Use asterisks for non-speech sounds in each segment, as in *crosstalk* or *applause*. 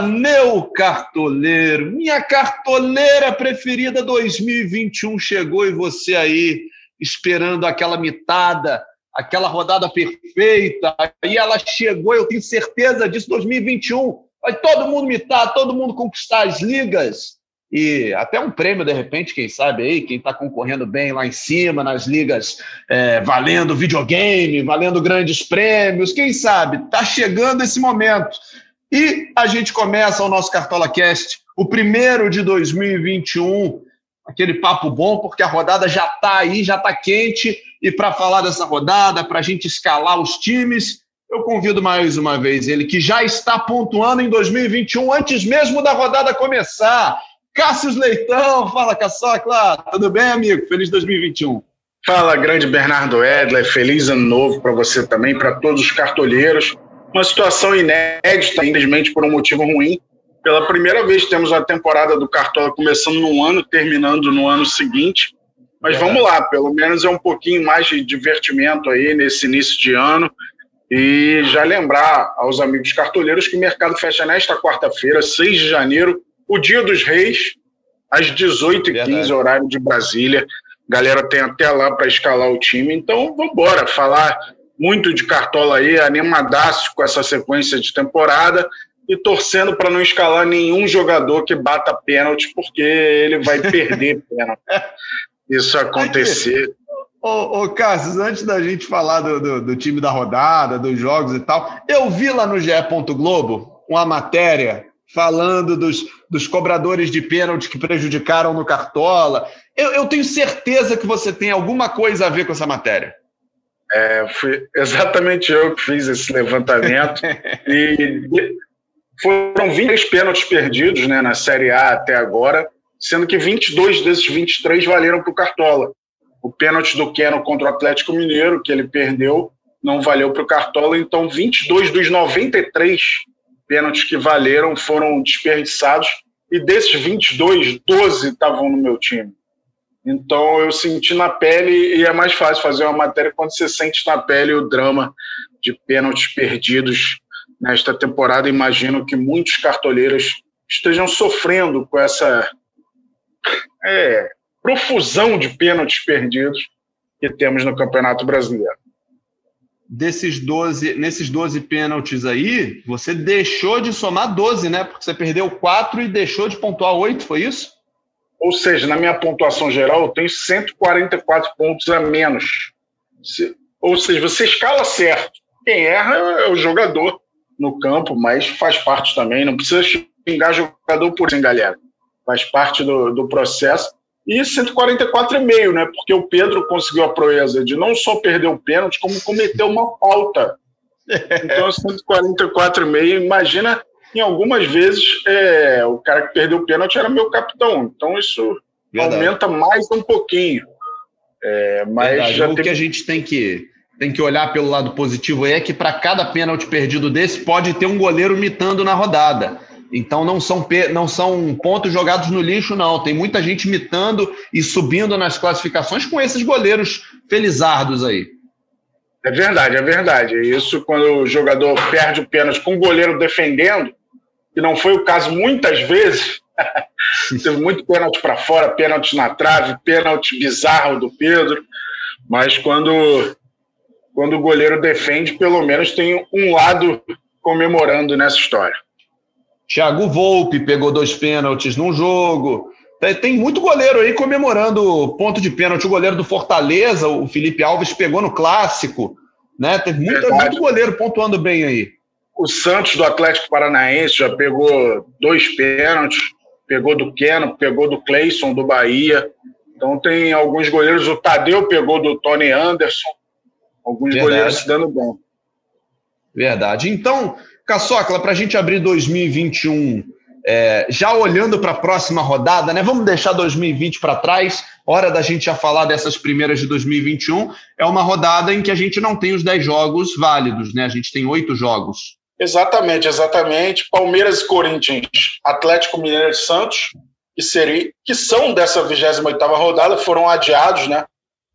Meu cartoleiro! Minha cartoleira preferida 2021 chegou e você aí esperando aquela mitada, aquela rodada perfeita. Aí ela chegou, eu tenho certeza disso, 2021. Vai todo mundo mitar, todo mundo conquistar as ligas e até um prêmio, de repente, quem sabe aí, quem está concorrendo bem lá em cima, nas ligas, é, valendo videogame, valendo grandes prêmios, quem sabe? Está chegando esse momento. E a gente começa o nosso Cartola Cast, o primeiro de 2021, aquele papo bom, porque a rodada já está aí, já está quente. E para falar dessa rodada, para a gente escalar os times, eu convido mais uma vez ele, que já está pontuando em 2021, antes mesmo da rodada começar. Cássio Leitão, fala Caçocla, tudo bem, amigo? Feliz 2021. Fala, grande Bernardo Edler, feliz ano novo para você também, para todos os cartolheiros. Uma situação inédita, infelizmente por um motivo ruim. Pela primeira vez temos a temporada do Cartola começando num ano, terminando no ano seguinte. Mas é. vamos lá, pelo menos é um pouquinho mais de divertimento aí nesse início de ano. E já lembrar aos amigos cartoleiros que o mercado fecha nesta quarta-feira, 6 de janeiro, o Dia dos Reis, às 18h15, horário de Brasília. Galera tem até lá para escalar o time. Então, vamos embora falar muito de Cartola aí, animadaço com essa sequência de temporada e torcendo para não escalar nenhum jogador que bata pênalti, porque ele vai perder *laughs* pênalti. Isso acontecer. Ô, ô Cassius, antes da gente falar do, do, do, time da rodada, dos jogos e tal, eu vi lá no GE. Globo uma matéria falando dos, dos cobradores de pênalti que prejudicaram no Cartola. Eu, eu, tenho certeza que você tem alguma coisa a ver com essa matéria. É, foi *laughs* exatamente eu que fiz esse levantamento. *laughs* e foram 23 pênaltis perdidos né, na Série A até agora, sendo que 22 desses 23 valeram para o Cartola. O pênalti do Keno contra o Atlético Mineiro, que ele perdeu, não valeu para o Cartola. Então, 22 dos 93 pênaltis que valeram foram desperdiçados e desses 22, 12 estavam no meu time. Então eu senti na pele e é mais fácil fazer uma matéria quando você sente na pele o drama de pênaltis perdidos nesta temporada. Imagino que muitos cartoleiros estejam sofrendo com essa é, profusão de pênaltis perdidos que temos no Campeonato Brasileiro desses 12, nesses 12 pênaltis aí, você deixou de somar 12, né? Porque você perdeu 4 e deixou de pontuar 8, foi isso? Ou seja, na minha pontuação geral, eu tenho 144 pontos a menos. Se, ou seja, você escala certo. Quem erra é o jogador no campo, mas faz parte também. Não precisa xingar jogador por isso, galera. Faz parte do, do processo e 144,5, né? Porque o Pedro conseguiu a proeza de não só perder o pênalti, como cometer uma falta. *laughs* Então, 144,5, imagina, em algumas vezes, é, o cara que perdeu o pênalti era meu capitão. Então, isso Verdade. aumenta mais um pouquinho. É, mas o tem... que a gente tem que, tem que olhar pelo lado positivo é que para cada pênalti perdido desse, pode ter um goleiro mitando na rodada. Então não são, não são pontos jogados no lixo, não. Tem muita gente imitando e subindo nas classificações com esses goleiros felizardos aí. É verdade, é verdade. Isso quando o jogador perde o pênalti com o goleiro defendendo, que não foi o caso muitas vezes. *laughs* Teve muito pênalti para fora, pênalti na trave, pênalti bizarro do Pedro. Mas quando, quando o goleiro defende, pelo menos tem um lado comemorando nessa história. Thiago Volpe pegou dois pênaltis num jogo. Tem muito goleiro aí comemorando ponto de pênalti. O goleiro do Fortaleza, o Felipe Alves, pegou no clássico. Né? Tem muito, muito goleiro pontuando bem aí. O Santos do Atlético Paranaense já pegou dois pênaltis. Pegou do Keno, pegou do Cleison, do Bahia. Então tem alguns goleiros. O Tadeu pegou do Tony Anderson. Alguns Verdade. goleiros se dando bem. Verdade. Então, Caçocla, para a gente abrir 2021, é, já olhando para a próxima rodada, né? Vamos deixar 2020 para trás, hora da gente já falar dessas primeiras de 2021. É uma rodada em que a gente não tem os 10 jogos válidos, né? A gente tem oito jogos. Exatamente, exatamente. Palmeiras e Corinthians, Atlético Mineiro e Santos, que, seria, que são dessa 28 rodada, foram adiados, né?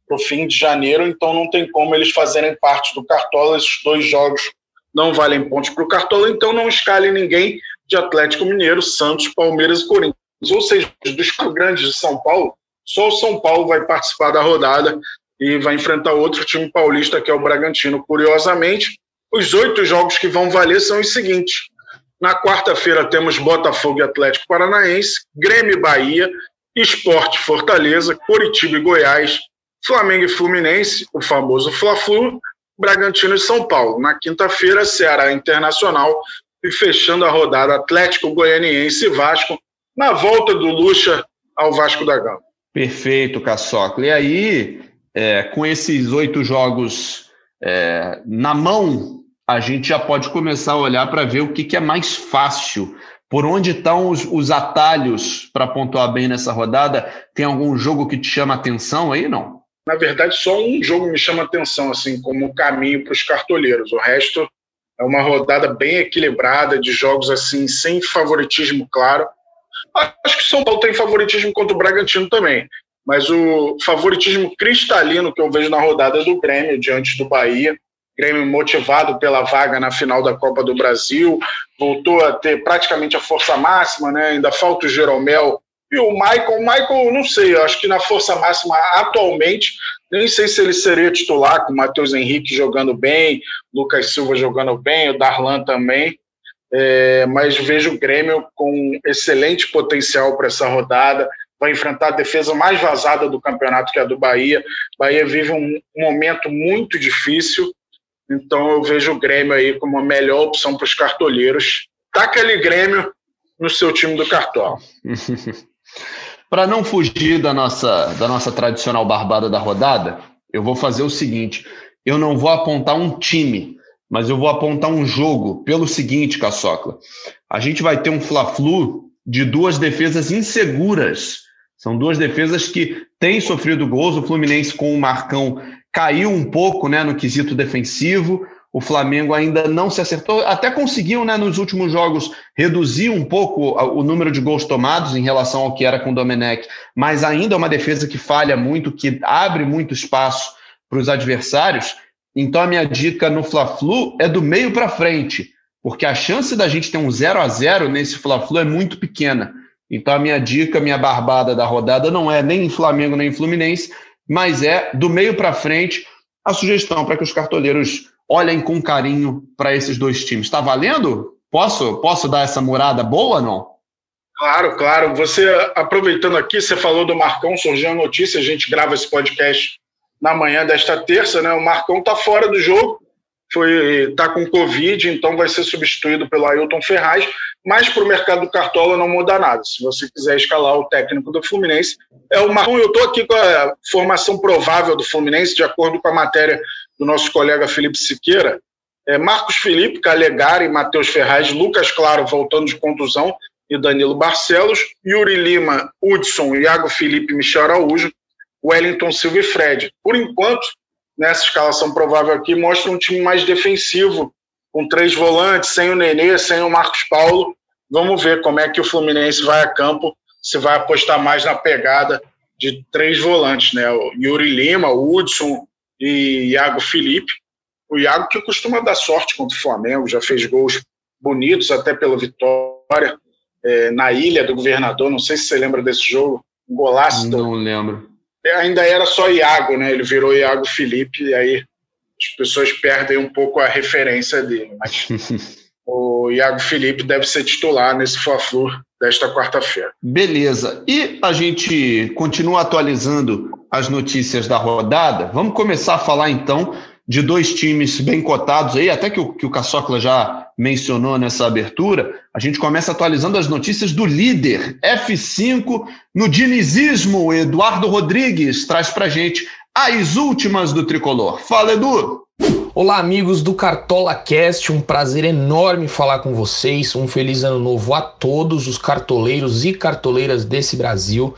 Para o fim de janeiro, então não tem como eles fazerem parte do Cartola esses dois jogos não valem pontos para o Cartola, então não escale ninguém de Atlético Mineiro, Santos, Palmeiras e Corinthians. Ou seja, dos grandes de São Paulo, só o São Paulo vai participar da rodada e vai enfrentar outro time paulista, que é o Bragantino. Curiosamente, os oito jogos que vão valer são os seguintes. Na quarta-feira temos Botafogo e Atlético Paranaense, Grêmio e Bahia, Esporte Fortaleza, Curitiba e Goiás, Flamengo e Fluminense, o famoso Fla-Flu, Bragantino e São Paulo. Na quinta-feira, Ceará Internacional e fechando a rodada Atlético Goianiense e Vasco, na volta do Lucha ao Vasco da Gama. Perfeito, Caçocla. E aí, é, com esses oito jogos é, na mão, a gente já pode começar a olhar para ver o que, que, é mais fácil. Por onde estão os, os atalhos para pontuar bem nessa rodada? Tem algum jogo que te chama atenção aí, não? Na verdade, só um jogo me chama atenção, assim, como caminho para os cartoleiros. O resto é uma rodada bem equilibrada, de jogos assim, sem favoritismo claro. Acho que São Paulo tem favoritismo contra o Bragantino também. Mas o favoritismo cristalino que eu vejo na rodada do Grêmio, diante do Bahia. Grêmio motivado pela vaga na final da Copa do Brasil, voltou a ter praticamente a força máxima, né? ainda falta o Jeromel e o Michael, Michael, não sei, acho que na força máxima atualmente, nem sei se ele seria titular, com o Matheus Henrique jogando bem, Lucas Silva jogando bem, o Darlan também. É, mas vejo o Grêmio com excelente potencial para essa rodada. Vai enfrentar a defesa mais vazada do campeonato, que é a do Bahia. Bahia vive um momento muito difícil, então eu vejo o Grêmio aí como a melhor opção para os cartoleiros. Tá aquele Grêmio no seu time do Cartola. *laughs* Para não fugir da nossa, da nossa tradicional barbada da rodada, eu vou fazer o seguinte: eu não vou apontar um time, mas eu vou apontar um jogo pelo seguinte, Caçocla. A gente vai ter um Fla-Flu de duas defesas inseguras. São duas defesas que têm sofrido gols. O Fluminense com o Marcão caiu um pouco né, no quesito defensivo. O Flamengo ainda não se acertou, até conseguiu, né, nos últimos jogos, reduzir um pouco o número de gols tomados em relação ao que era com o Domenech, mas ainda é uma defesa que falha muito, que abre muito espaço para os adversários. Então a minha dica no Fla-Flu é do meio para frente, porque a chance da gente ter um 0 a 0 nesse Fla-Flu é muito pequena. Então a minha dica, minha barbada da rodada não é nem em Flamengo nem em Fluminense, mas é do meio para frente a sugestão para que os cartoleiros olhem com carinho para esses dois times. Está valendo? Posso, posso dar essa morada boa não? Claro, claro. Você, aproveitando aqui, você falou do Marcão, surgiu a notícia, a gente grava esse podcast na manhã desta terça, né? O Marcão está fora do jogo, foi está com Covid, então vai ser substituído pelo Ailton Ferraz, mas para o mercado do Cartola não muda nada. Se você quiser escalar o técnico do Fluminense, é o Marcão. Eu estou aqui com a formação provável do Fluminense, de acordo com a matéria do nosso colega Felipe Siqueira, é Marcos Felipe, Calegari, Matheus Ferraz, Lucas Claro voltando de contusão e Danilo Barcelos, Yuri Lima, Hudson, Iago Felipe, Michel Araújo, Wellington Silva e Fred. Por enquanto, nessa escalação provável aqui, mostra um time mais defensivo, com três volantes, sem o Nenê, sem o Marcos Paulo. Vamos ver como é que o Fluminense vai a campo, se vai apostar mais na pegada de três volantes, né? O Yuri Lima, o Hudson, e Iago Felipe. O Iago que costuma dar sorte contra o Flamengo, já fez gols bonitos até pela vitória é, na Ilha do Governador. Não sei se você lembra desse jogo. Um golaço. Não do... lembro. É, ainda era só Iago, né? Ele virou Iago Felipe e aí as pessoas perdem um pouco a referência dele. Mas *laughs* o Iago Felipe deve ser titular nesse Fla-Flu desta quarta-feira. Beleza. E a gente continua atualizando as notícias da rodada. Vamos começar a falar então de dois times bem cotados aí, até que o, que o Caçocla já mencionou nessa abertura. A gente começa atualizando as notícias do líder F5 no dinizismo. Eduardo Rodrigues traz pra gente as últimas do tricolor. Fala, Edu! Olá, amigos do Cartola Cast, um prazer enorme falar com vocês. Um feliz ano novo a todos os cartoleiros e cartoleiras desse Brasil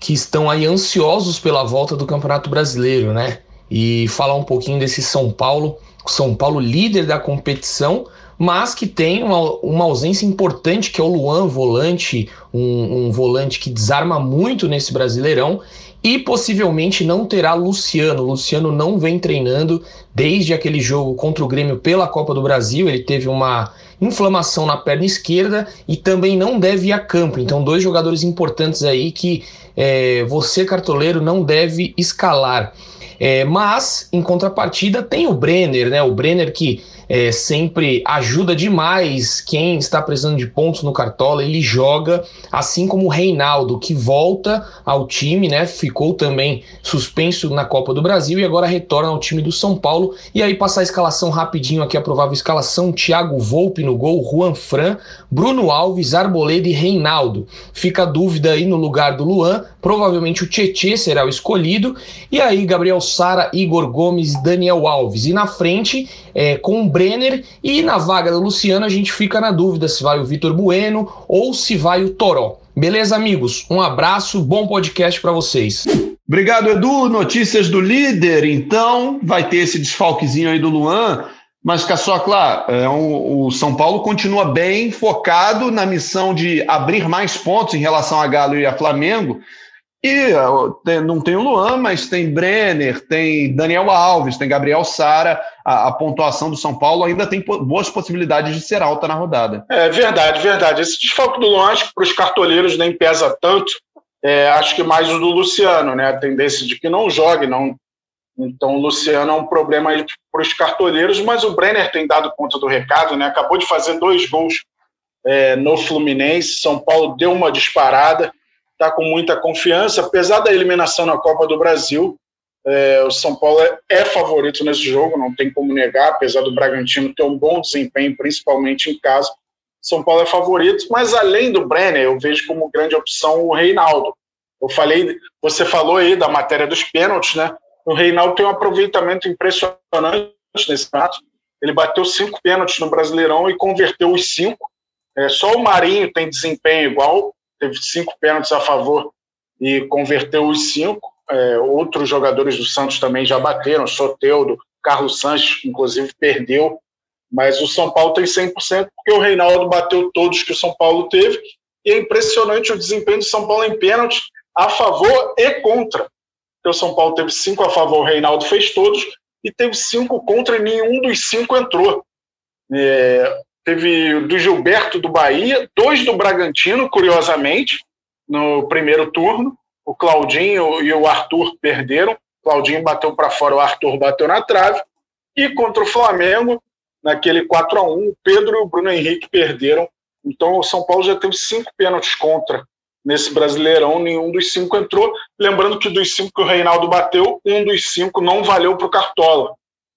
que estão aí ansiosos pela volta do Campeonato Brasileiro, né? E falar um pouquinho desse São Paulo, São Paulo líder da competição, mas que tem uma, uma ausência importante que é o Luan, volante, um, um volante que desarma muito nesse Brasileirão e possivelmente não terá Luciano. Luciano não vem treinando desde aquele jogo contra o Grêmio pela Copa do Brasil. Ele teve uma inflamação na perna esquerda e também não deve ir a campo. Então, dois jogadores importantes aí que é, você, cartoleiro, não deve escalar. É, mas, em contrapartida, tem o Brenner, né? O Brenner que é, sempre ajuda demais quem está precisando de pontos no Cartola. Ele joga, assim como o Reinaldo, que volta ao time, né? Ficou também suspenso na Copa do Brasil e agora retorna ao time do São Paulo. E aí, passar a escalação rapidinho aqui, a provável escalação: Thiago Volpe no gol, Juan Fran, Bruno Alves, Arboleda e Reinaldo. Fica a dúvida aí no lugar do Luan. Provavelmente o Tietê será o escolhido. E aí, Gabriel Sara, Igor Gomes, Daniel Alves. E na frente, é, com o Brenner e na vaga do Luciano a gente fica na dúvida se vai o Vitor Bueno ou se vai o Toró. Beleza, amigos? Um abraço, bom podcast para vocês. Obrigado, Edu. Notícias do líder, então, vai ter esse desfalquezinho aí do Luan, mas Caçocla, é um, o São Paulo continua bem focado na missão de abrir mais pontos em relação a Galo e a Flamengo. E não tem o Luan, mas tem Brenner, tem Daniel Alves, tem Gabriel Sara. A, a, pontuação do São Paulo ainda tem boas possibilidades de ser alta na rodada. É verdade, verdade. Esse desfalque do Luan, acho que para os cartoleiros nem pesa tanto. É, acho que mais o do Luciano, né? A tendência de que não jogue, não. Então, o Luciano é um problema para os cartoleiros, mas o Brenner tem dado conta do recado, né? Acabou de fazer dois gols é, no Fluminense. São Paulo deu uma disparada está com muita confiança, apesar da eliminação na Copa do Brasil. É, o São Paulo é, é, favorito nesse jogo, não tem como negar, apesar do Bragantino ter um bom desempenho, principalmente em casa. São Paulo é favorito, mas além do Brenner, eu vejo como grande opção o Reinaldo. Eu falei, você falou aí da matéria dos pênaltis, né? O Reinaldo tem um aproveitamento impressionante nesse ato. Ele bateu cinco pênaltis no Brasileirão e converteu os cinco. É, só o Marinho tem desempenho igual teve cinco pênaltis a favor e converteu os cinco. É, outros jogadores do Santos também já bateram, Soteudo, Carlos Sanches, inclusive, perdeu. Mas o São Paulo tem 100%, porque o Reinaldo bateu todos que o São Paulo teve. E é impressionante o desempenho do São Paulo em pênalti a favor e contra. Porque o São Paulo teve cinco a favor, o Reinaldo fez todos, e teve cinco contra e nenhum dos cinco entrou. É, Teve do Gilberto do Bahia, dois do Bragantino, curiosamente, no primeiro turno. O Claudinho e o Arthur perderam. O Claudinho bateu para fora, o Arthur bateu na trave. E contra o Flamengo, naquele 4 a 1 o Pedro e o Bruno Henrique perderam. Então o São Paulo já teve cinco pênaltis contra nesse Brasileirão, nenhum dos cinco entrou. Lembrando que dos cinco que o Reinaldo bateu, um dos cinco não valeu para o Cartola,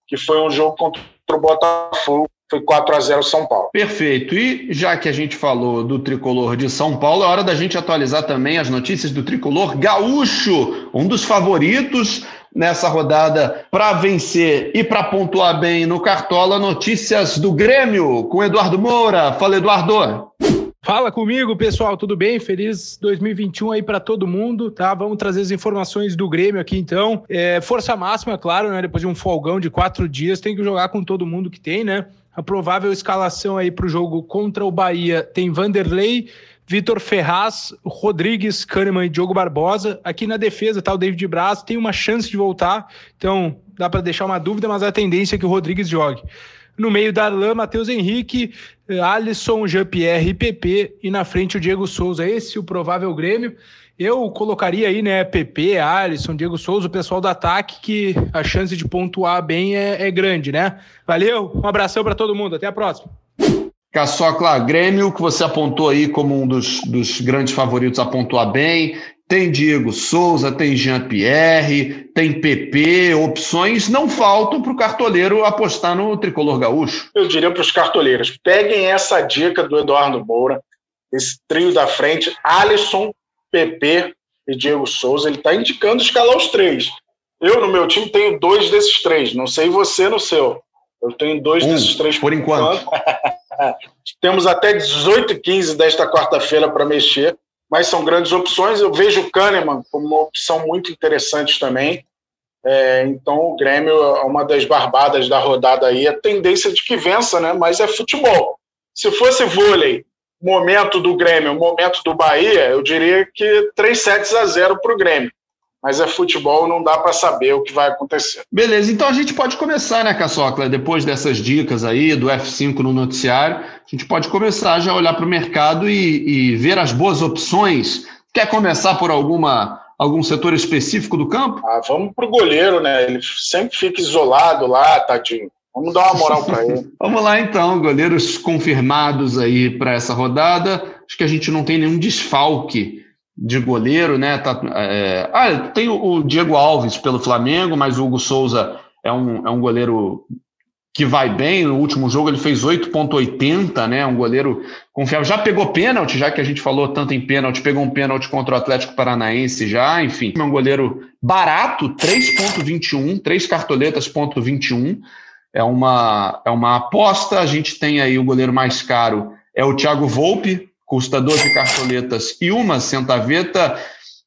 que foi um jogo contra o Botafogo foi 4 a 0 São Paulo. Perfeito. E já que a gente falou do tricolor de São Paulo, é hora da gente atualizar também as notícias do tricolor gaúcho, um dos favoritos nessa rodada para vencer e para pontuar bem no Cartola. Notícias do Grêmio com Eduardo Moura. Fala, Eduardo. Fala comigo, pessoal, tudo bem? Feliz 2021 aí para todo mundo, tá? Vamos trazer as informações do Grêmio aqui então. É, força máxima, claro, né? Depois de um folgão de quatro dias, tem que jogar com todo mundo que tem, né? A provável escalação aí para o jogo contra o Bahia tem Vanderlei, Vitor Ferraz, Rodrigues, Kahneman e Diogo Barbosa. Aqui na defesa tá o David Braz, tem uma chance de voltar, então dá para deixar uma dúvida, mas a tendência é que o Rodrigues jogue. No meio, Darlan, Matheus Henrique, Alisson, Jean-Pierre e PP. E na frente, o Diego Souza. Esse é o provável Grêmio. Eu colocaria aí, né, PP, Alisson, Diego Souza, o pessoal do ataque, que a chance de pontuar bem é, é grande, né? Valeu, um abração para todo mundo, até a próxima. Caçocla, Grêmio, que você apontou aí como um dos, dos grandes favoritos a pontuar bem. Tem Diego Souza, tem Jean-Pierre, tem PP, opções não faltam para o cartoleiro apostar no tricolor gaúcho. Eu diria para os cartoleiros: peguem essa dica do Eduardo Moura, esse trio da frente, Alisson, PP e Diego Souza, ele está indicando escalar os três. Eu, no meu time, tenho dois desses três. Não sei você no seu. Eu tenho dois um, desses três por enquanto. *laughs* Temos até 18 e 15 desta quarta-feira para mexer, mas são grandes opções. Eu vejo o Kahneman como uma opção muito interessante também. É, então, o Grêmio é uma das barbadas da rodada aí. A tendência de que vença, né? Mas é futebol. Se fosse vôlei, momento do Grêmio, momento do Bahia, eu diria que 3 sets a 0 para o Grêmio. mas é futebol, não dá para saber o que vai acontecer. Beleza, então a gente pode começar, né, Caçocla? Depois dessas dicas aí do F5 no noticiário, a gente pode começar já a olhar para o mercado e, e, ver as boas opções. Quer começar por alguma algum setor específico do campo? Ah, vamos para o goleiro, né? Ele sempre fica isolado lá, tadinho. Vamos dar uma moral para ele. *laughs* vamos lá então, goleiros confirmados aí para essa rodada. Acho que a gente não tem nenhum desfalque de goleiro, né? Tá, é... Ah, tem o Diego Alves pelo Flamengo, mas o Hugo Souza é um, é um goleiro que vai bem. No último jogo ele fez 8,80, né? Um goleiro confiável. Já pegou pênalti, já que a gente falou tanto em pênalti, pegou um pênalti contra o Atlético Paranaense já, enfim. É um goleiro barato, 3,21, três cartoletas, ponto 21. É uma, é uma aposta. A gente tem aí o goleiro mais caro, é o Thiago Volpe, custa 12 cartoletas e uma centaveta.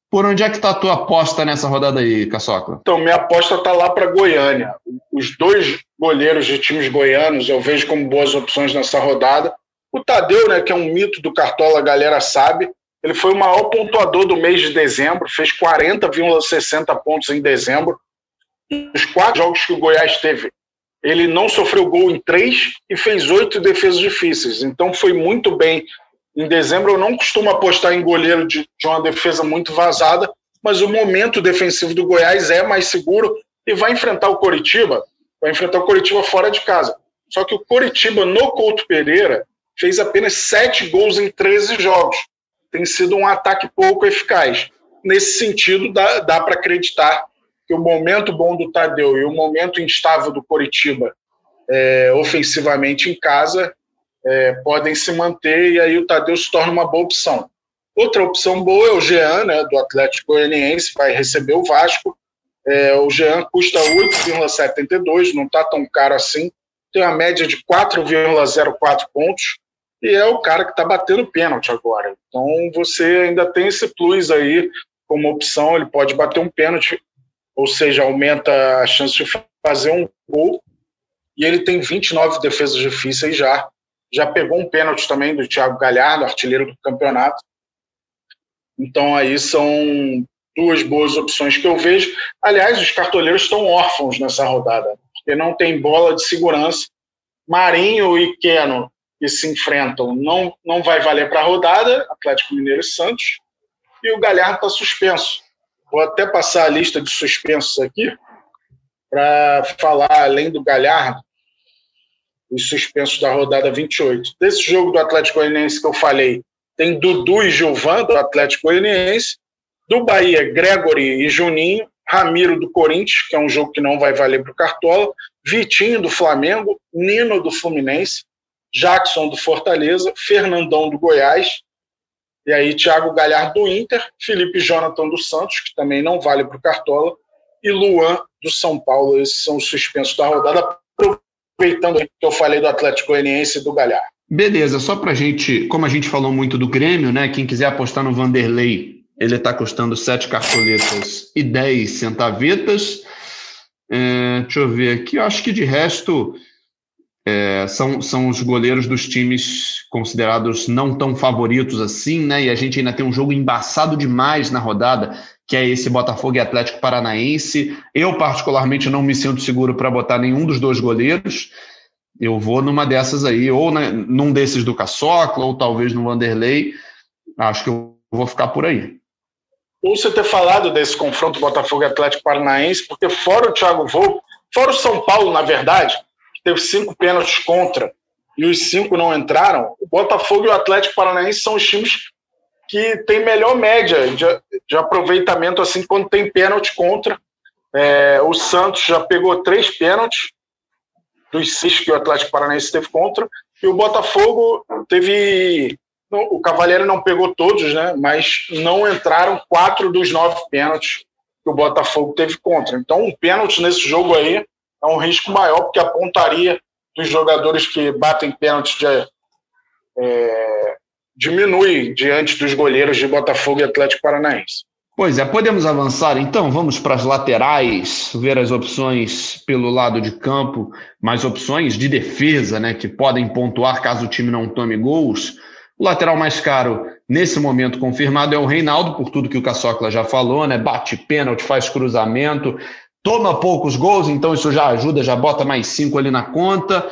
Por onde é que está a tua aposta nessa rodada aí, Caçocla? Então, minha aposta está lá para Goiânia. Os dois goleiros de times goianos eu vejo como boas opções nessa rodada. O Tadeu, né, que é um mito do Cartola, a galera sabe, ele foi o maior pontuador do mês de dezembro, fez 40,60 pontos em dezembro. Os quatro jogos que o Goiás teve, ele não sofreu gol em três e fez oito defesas difíceis. Então foi muito bem em dezembro eu não costumo apostar em goleiro de, de uma defesa muito vazada, mas o momento defensivo do Goiás é mais seguro e vai enfrentar o Coritiba, vai enfrentar o Coritiba fora de casa. Só que o Coritiba no Couto Pereira fez apenas sete gols em 13 jogos. Tem sido um ataque pouco eficaz. Nesse sentido, dá, dá para acreditar que o momento bom do Tadeu e o momento instável do Coritiba é, ofensivamente em casa é, podem se manter e aí o Tadeu se torna uma boa opção. Outra opção boa é o Jean, né, do Atlético Goianiense, vai receber o Vasco. É, o Jean custa 8,72, não está tão caro assim. Tem uma média de 4,04 pontos e é o cara que está batendo pênalti agora. Então você ainda tem esse plus aí como opção, ele pode bater um pênalti, ou seja, aumenta a chance de fazer um gol. E ele tem 29 defesas difíceis já já pegou um pênalti também do Thiago Galhardo, artilheiro do campeonato. Então aí são duas boas opções que eu vejo. Aliás, os cartoleiros estão órfãos nessa rodada, porque não tem bola de segurança. Marinho e Keno, que se enfrentam, não, não vai valer para a rodada, Atlético Mineiro e Santos. E o Galhardo está suspenso. Vou até passar a lista de suspensos aqui para falar, além do Galhardo, os suspensos da rodada 28. Desse jogo do Atlético Goianiense que eu falei, tem Dudu e Gilvan, do Atlético Goianiense. Do Bahia, Gregory e Juninho. Ramiro do Corinthians, que é um jogo que não vai valer para o Cartola. Vitinho do Flamengo. Nino do Fluminense. Jackson do Fortaleza. Fernandão do Goiás. E aí, Thiago Galhardo do Inter. Felipe Jonathan do Santos, que também não vale para o Cartola. E Luan do São Paulo. Esses são os suspensos da rodada aproveitando que eu falei do Atlético Goianiense e do Galhardo. Beleza, só para gente, como a gente falou muito do Grêmio, né? Quem quiser apostar no Vanderlei, ele está custando 7 cartoletas e 10 centavetas. É, deixa eu ver aqui, eu acho que de resto é, são, são os goleiros dos times considerados não tão favoritos assim, né? E a gente ainda tem um jogo embaçado demais na rodada que é esse Botafogo e Atlético Paranaense. Eu, particularmente, não me sinto seguro para botar nenhum dos dois goleiros. Eu vou numa dessas aí, ou num desses do Caçocla, ou talvez no Vanderlei. Acho que eu vou ficar por aí. Ou você ter falado desse confronto Botafogo e Atlético Paranaense, porque fora o Thiago Volpe, fora o São Paulo, na verdade, teve cinco pênaltis contra e os cinco não entraram, o Botafogo e o Atlético Paranaense são os times que tem melhor média de, de aproveitamento assim quando tem pênalti contra. É, o Santos já pegou três pênaltis dos seis que o Atlético Paranaense teve contra, e o Botafogo teve. O Cavaleiro não pegou todos, né? Mas não entraram quatro dos nove pênaltis que o Botafogo teve contra. Então, um pênalti nesse jogo aí é um risco maior, porque a pontaria dos jogadores que batem pênalti de, é, diminui diante dos goleiros de Botafogo e Atlético Paranaense. Pois é, podemos avançar então? Vamos para as laterais, ver as opções pelo lado de campo, mais opções de defesa, né, que podem pontuar caso o time não tome gols. O lateral mais caro, nesse momento confirmado, é o Reinaldo, por tudo que o Caçocla já falou, né? Bate pênalti, faz cruzamento, toma poucos gols, então isso já ajuda, já bota mais cinco ali na conta.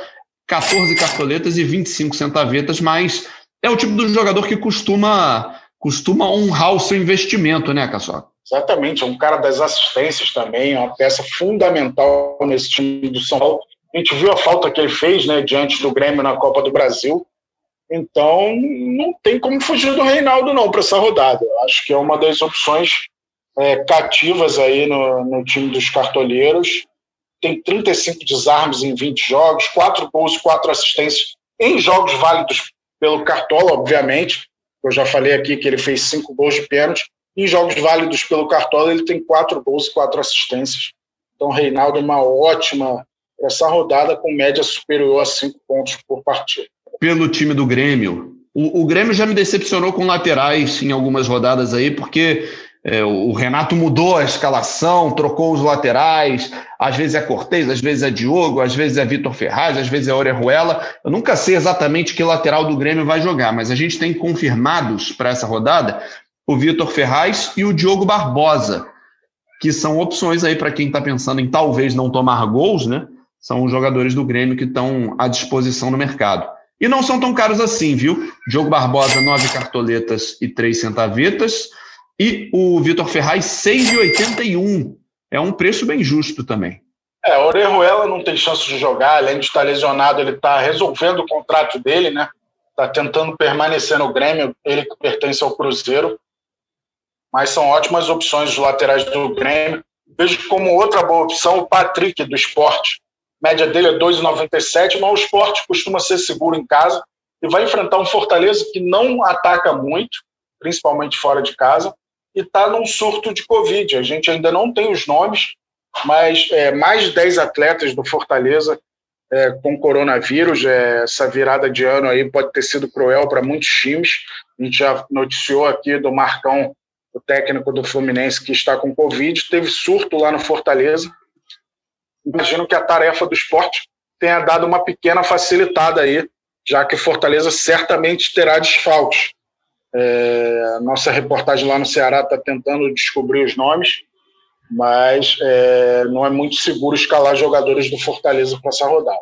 14 cartoletas e 25 centavetas, mas é o tipo do jogador que costuma, costuma honrar o seu investimento, né, Caçocla? Exatamente, é um cara das assistências também, é uma peça fundamental nesse time do São Paulo. A gente viu a falta que ele fez né, diante do Grêmio na Copa do Brasil. Então, não tem como fugir do Reinaldo, não, para essa rodada. Acho que é uma das opções é, cativas aí no, no time dos cartoleiros. Tem 35 desarmes em 20 jogos, 4 gols e 4 assistências em jogos válidos pelo Cartola, obviamente. Eu já falei aqui que ele fez 5 gols de pênalti. Em jogos válidos pelo Cartola, ele tem 4 gols e 4 assistências. Então, Reinaldo é uma ótima essa rodada com média superior a 5 pontos por partida pelo time do Grêmio. O, o, Grêmio já me decepcionou com laterais em algumas rodadas aí, porque é, o Renato mudou a escalação, trocou os laterais, às vezes é Cortez, às vezes é Diogo, às vezes é Vitor Ferraz, às vezes é Orejuela. Eu nunca sei exatamente que lateral do Grêmio vai jogar, mas a gente tem confirmados para essa rodada o Vitor Ferraz e o Diogo Barbosa, que são opções aí para quem está pensando em talvez não tomar gols, né? São os jogadores do Grêmio que estão à disposição no mercado. E não são tão caros assim, viu? Diogo Barbosa, nove cartoletas e três centavetas. E o Vitor Ferraz, 6,81. É um preço bem justo também. É, o Orejuela não tem chance de jogar, além de estar lesionado, ele está resolvendo o contrato dele, né? Está tentando permanecer no Grêmio, ele que pertence ao Cruzeiro. Mas são ótimas opções os laterais do Grêmio. Vejo como outra boa opção o Patrick do esporte média dele é 2,97, mas o esporte costuma ser seguro em casa e vai enfrentar um Fortaleza que não ataca muito, principalmente fora de casa, e está num surto de Covid. A gente ainda não tem os nomes, mas é, mais de 10 atletas do Fortaleza é, com coronavírus. É, essa virada de ano aí pode ter sido cruel para muitos times. A gente já noticiou aqui do Marcão, o técnico do Fluminense, que está com Covid, teve surto lá no Fortaleza imagino que a tarefa do esporte tenha dado uma pequena facilitada aí, já que Fortaleza certamente terá desfalques. É, nossa reportagem lá no Ceará está tentando descobrir os nomes, mas é, não é muito seguro escalar jogadores do Fortaleza para essa rodada.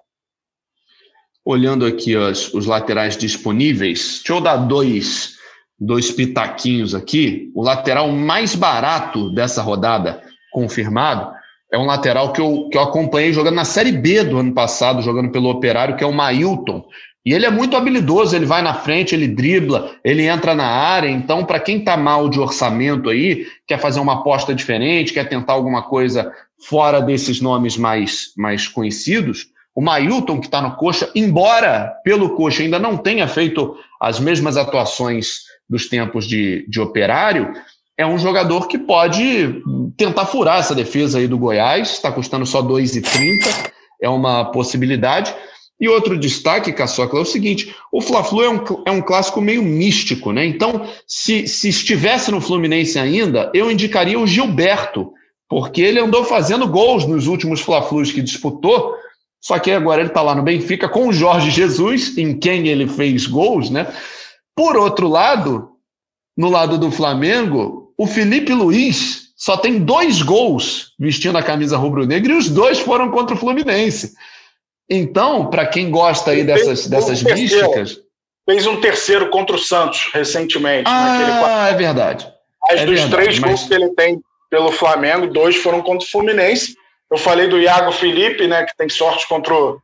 Olhando aqui os, os laterais disponíveis, deixa eu dar dois, dois pitaquinhos aqui. O lateral mais barato dessa rodada, confirmado, é um lateral que eu, que eu acompanhei jogando na Série B do ano passado, jogando pelo Operário, que é o Mailton. E ele é muito habilidoso, ele vai na frente, ele dribla, ele entra na área. Então, para quem está mal de orçamento aí, quer fazer uma aposta diferente, quer tentar alguma coisa fora desses nomes mais, mais conhecidos, o Mailton, que está no Coxa, embora pelo Coxa ainda não tenha feito as mesmas atuações dos tempos de, de operário, é um jogador que pode tentar furar essa defesa aí do Goiás, está custando só 2,30, é uma possibilidade. E outro destaque, Caçocla, é o seguinte: o Fla-Flu é um, é um clássico meio místico, né? Então, se, se estivesse no Fluminense ainda, eu indicaria o Gilberto, porque ele andou fazendo gols nos últimos Fla-Flus que disputou, só que agora ele está lá no Benfica com o Jorge Jesus, em quem ele fez gols, né? Por outro lado, no lado do Flamengo, o Felipe Luiz só tem dois gols vestindo a camisa rubro-negra e os dois foram contra o Fluminense. Então, para quem gosta aí dessas, dessas um místicas. Fez um terceiro contra o Santos recentemente. Ah, é verdade. Mas é dos verdade, três mas... gols que ele tem pelo Flamengo, dois foram contra o Fluminense. Eu falei do Iago Felipe, né, que tem sorte contra o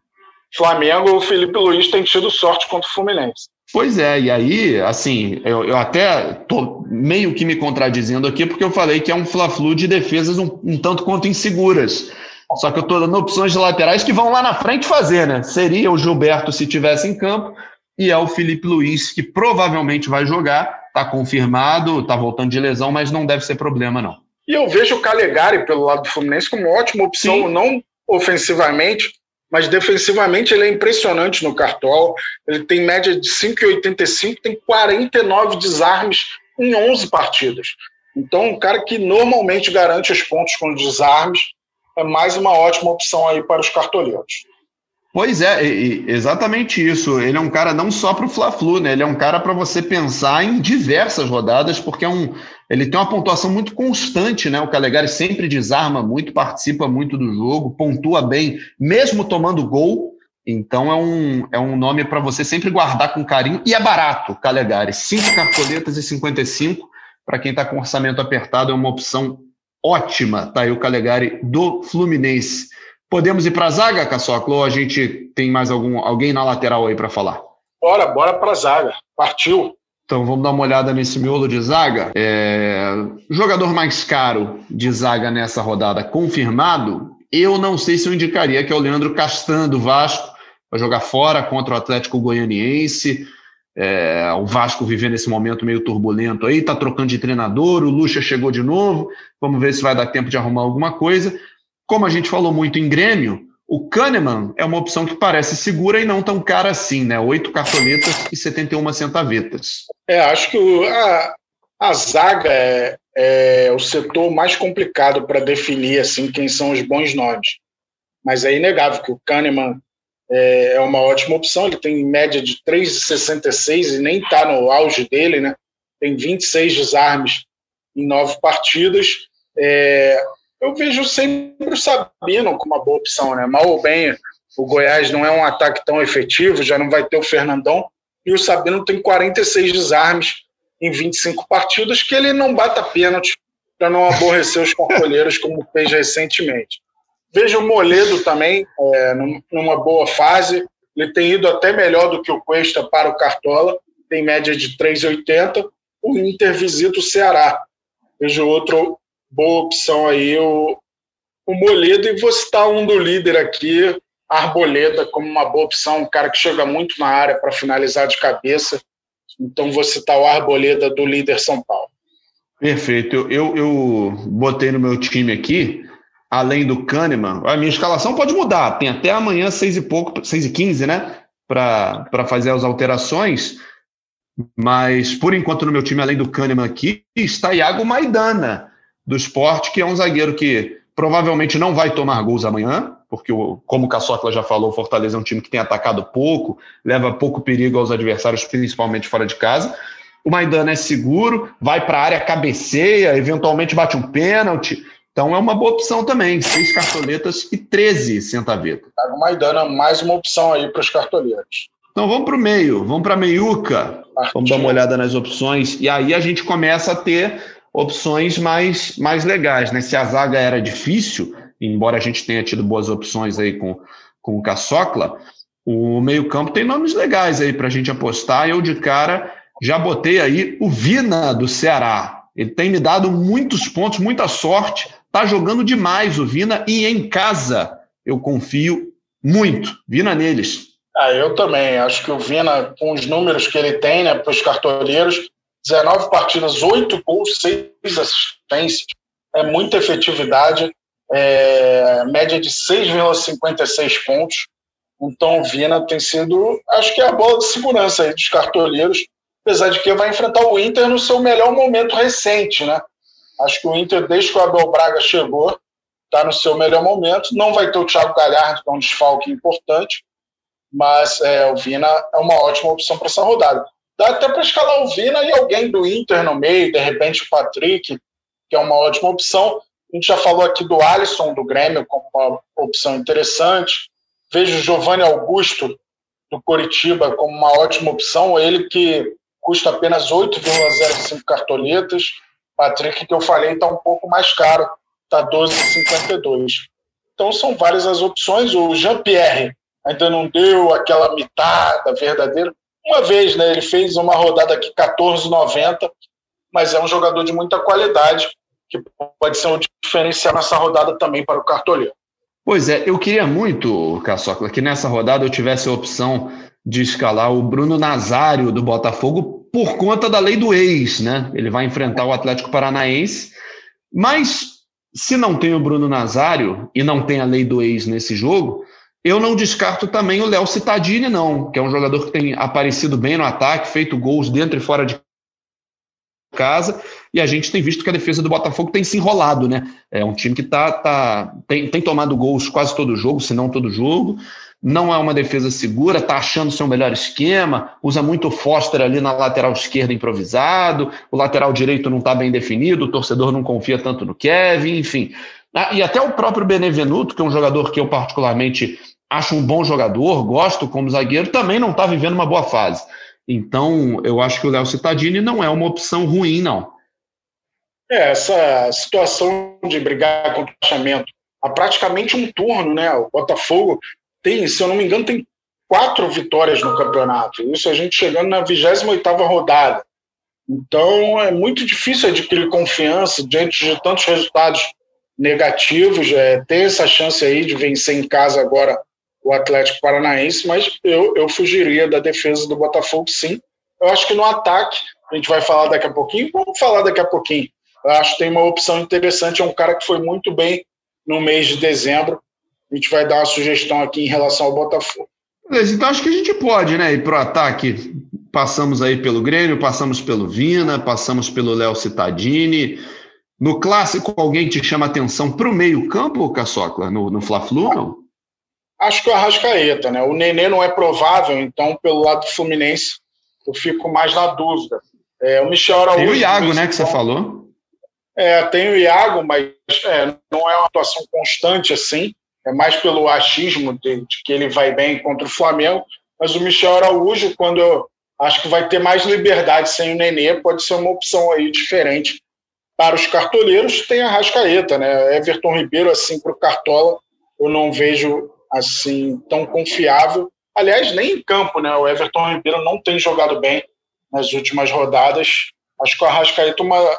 Flamengo. O Felipe Luiz tem tido sorte contra o Fluminense. Pois é, e aí, assim, eu, eu até tô meio que me contradizendo aqui, porque eu falei que é um Fla-Flu de defesas um, um, tanto quanto inseguras. Só que eu estou dando opções de laterais que vão lá na frente fazer, né? Seria o Gilberto se tivesse em campo, e é o Felipe Luiz, que provavelmente vai jogar, está confirmado, está voltando de lesão, mas não deve ser problema, não. E eu vejo o Calegari pelo lado do Fluminense como uma ótima opção, Sim. não ofensivamente, mas defensivamente ele é impressionante no Cartola. Ele tem média de 5,85, tem 49 desarmes em 11 partidas. Então, um cara que normalmente garante os pontos com desarmes é mais uma ótima opção aí para os cartoleiros. Pois é, exatamente isso. Ele é um cara não só para o Fla-Flu, né? Ele é um cara para você pensar em diversas rodadas, porque é um, ele tem uma pontuação muito constante, né? O Calegari sempre desarma muito, participa muito do jogo, pontua bem, mesmo tomando gol. Então é um, é um nome para você sempre guardar com carinho e é barato, Calegari. Cinco cartoletas e 55 para quem está com orçamento apertado é uma opção ótima. Tá aí o Calegari do Fluminense. Podemos ir para a zaga, Caçoclo, ou a gente tem mais algum, alguém na lateral aí para falar? Bora, bora para a zaga. Partiu. Então vamos dar uma olhada nesse miolo de zaga. É... Jogador mais caro de zaga nessa rodada confirmado, eu não sei se eu indicaria que é o Leandro Castan do Vasco, vai jogar fora contra o Atlético Goianiense. É, o Vasco vivendo esse momento meio turbulento aí, tá trocando de treinador, o Lucha chegou de novo, vamos ver se vai dar tempo de arrumar alguma coisa. Como a gente falou muito em Grêmio, o Kahneman é uma opção que parece segura e não tão cara assim, né? Oito cartoletas e 71 centavetas. É, acho que o, a, a zaga é, é o setor mais complicado para definir assim quem são os bons nomes. Mas é inegável que o Kahneman é, é uma ótima opção. Ele tem média de 3,66 e nem está no auge dele, né? Tem 26 desarmes em nove partidas. É, eu vejo sempre o Sabino como uma boa opção, né? Mal ou bem, o Goiás não é um ataque tão efetivo, já não vai ter o Fernandão, e o Sabino tem 46 desarmes em 25 partidas, que ele não bata pênalti para não aborrecer os *laughs* cartoleiros, como fez recentemente. Vejo o Moledo também é, numa boa fase, ele tem ido até melhor do que o Cuesta para o Cartola, tem média de 3,80. O Inter visita o Ceará. Vejo outro boa opção aí o, o Moledo. E vou citar um do líder aqui, Arboleda, como uma boa opção, um cara que chega muito na área para finalizar de cabeça. Então vou citar o Arboleda do líder São Paulo. Perfeito. Eu, eu, eu botei no meu time aqui, além do Kahneman, a minha escalação pode mudar. Tem até amanhã, seis e pouco, seis e quinze, né? Para fazer as alterações. Mas, por enquanto, no meu time, além do Kahneman aqui, está Iago Maidana do esporte, que é um zagueiro que provavelmente não vai tomar gols amanhã, porque, como o Caçocla já falou, o Fortaleza é um time que tem atacado pouco, leva pouco perigo aos adversários, principalmente fora de casa. O Maidana é seguro, vai para a área, cabeceia, eventualmente bate um pênalti. Então é uma boa opção também. Seis cartoletas e 13 centavetas. Maidana, mais uma opção aí para os cartoletas. Então vamos para o meio, vamos para a meiuca. Vamos dar uma olhada nas opções. E aí a gente começa a ter opções mais, mais legais. Né? Se a zaga era difícil, embora a gente tenha tido boas opções aí com, com o Caçocla, o meio-campo tem nomes legais aí para a gente apostar. Eu, de cara, já botei aí o Vina do Ceará. Ele tem me dado muitos pontos, muita sorte. Tá jogando demais o Vina e em casa eu confio muito. Vina neles. Ah, eu também. Acho que o Vina, com os números que ele tem né, para os cartoleiros, 19 partidas, 8 gols, 6 assistências, é muita efetividade, é, média de 6,56 pontos. Então, o Vina tem sido, acho que é a bola de segurança aí dos cartoleiros, apesar de que vai enfrentar o Inter no seu melhor momento recente, né? Acho que o Inter, desde que o Abel Braga chegou, está no seu melhor momento. Não vai ter o Thiago Galhardo, que é um desfalque importante, mas é, o Vina é uma ótima opção para essa rodada. Dá até para escalar o Vina e alguém do Inter no meio, de repente o Patrick, que é uma ótima opção. A gente já falou aqui do Alisson, do Grêmio, como uma opção interessante. Vejo o Giovanni Augusto, do Coritiba, como uma ótima opção. Ele que custa apenas 8,05 cartoletas. Patrick, que eu falei, está um pouco mais caro, está 12,52. Então são várias as opções. O Jean-Pierre ainda não deu aquela mitada verdadeira uma vez, né? Ele fez uma rodada aqui 14,90, mas é um jogador de muita qualidade que pode ser um diferencial nessa rodada também para o cartoleiro. Pois é, eu queria muito, Caçocla, que nessa rodada eu tivesse a opção de escalar o Bruno Nazário do Botafogo por conta da lei do ex, né? Ele vai enfrentar o Atlético Paranaense, mas se não tem o Bruno Nazário e não tem a lei do ex nesse jogo, eu não descarto também o Léo Cittadini, não, que é um jogador que tem aparecido bem no ataque, feito gols dentro e fora de casa, e a gente tem visto que a defesa do Botafogo tem se enrolado, né? É um time que tá, tá, tem, tem tomado gols quase todo jogo, se não todo jogo. Não é uma defesa segura, está achando seu melhor esquema, usa muito Foster ali na lateral esquerda improvisado, o lateral direito não está bem definido, o torcedor não confia tanto no Kevin, enfim. Ah, e até o próprio Benevenuto, que é um jogador que eu particularmente acho um bom jogador, gosto como zagueiro, também não está vivendo uma boa fase. Então, eu acho que o Léo Cittadini não é uma opção ruim, não. É, essa situação de brigar contra o fechamento há praticamente um turno, né? O Botafogo tem, se eu não me engano, tem quatro vitórias no campeonato. Isso a gente chegando na 28 rodada. Então é muito difícil adquirir confiança diante de tantos resultados negativos. É, ter essa chance aí de vencer em casa agora o Atlético Paranaense, mas eu, eu fugiria da defesa do Botafogo, sim. Eu acho que no ataque, a gente vai falar daqui a pouquinho, vamos falar daqui a pouquinho. Eu acho que tem uma opção interessante, é um cara que foi muito bem no mês de dezembro. A gente vai dar uma sugestão aqui em relação ao Botafogo. Beleza, então acho que a gente pode, né, ir para o ataque. Passamos aí pelo Grêmio, passamos pelo Vina, passamos pelo Léo Cittadini. No clássico, alguém te chama atenção para o meio-campo, Caçocla, no, no Fla-Flu, não? Acho que o Arrascaeta, né? O Nenê não é provável, então, pelo lado do Fluminense, eu fico mais na dúvida. É, o Michel Araújo. Tem o Iago, né, que você falou? É, tem o Iago, mas é, não é uma atuação constante assim. É mais pelo achismo de, de, que ele vai bem contra o Flamengo. Mas o Michel Araújo, quando acho que vai ter mais liberdade sem o Nenê, pode ser uma opção aí diferente para os cartoleiros. Tem a Rascaeta, né? Everton Ribeiro, assim, para o Cartola, eu não vejo assim tão confiável. Aliás, nem em campo, né? O Everton Ribeiro não tem jogado bem nas últimas rodadas. Acho que o Arrascaeta é uma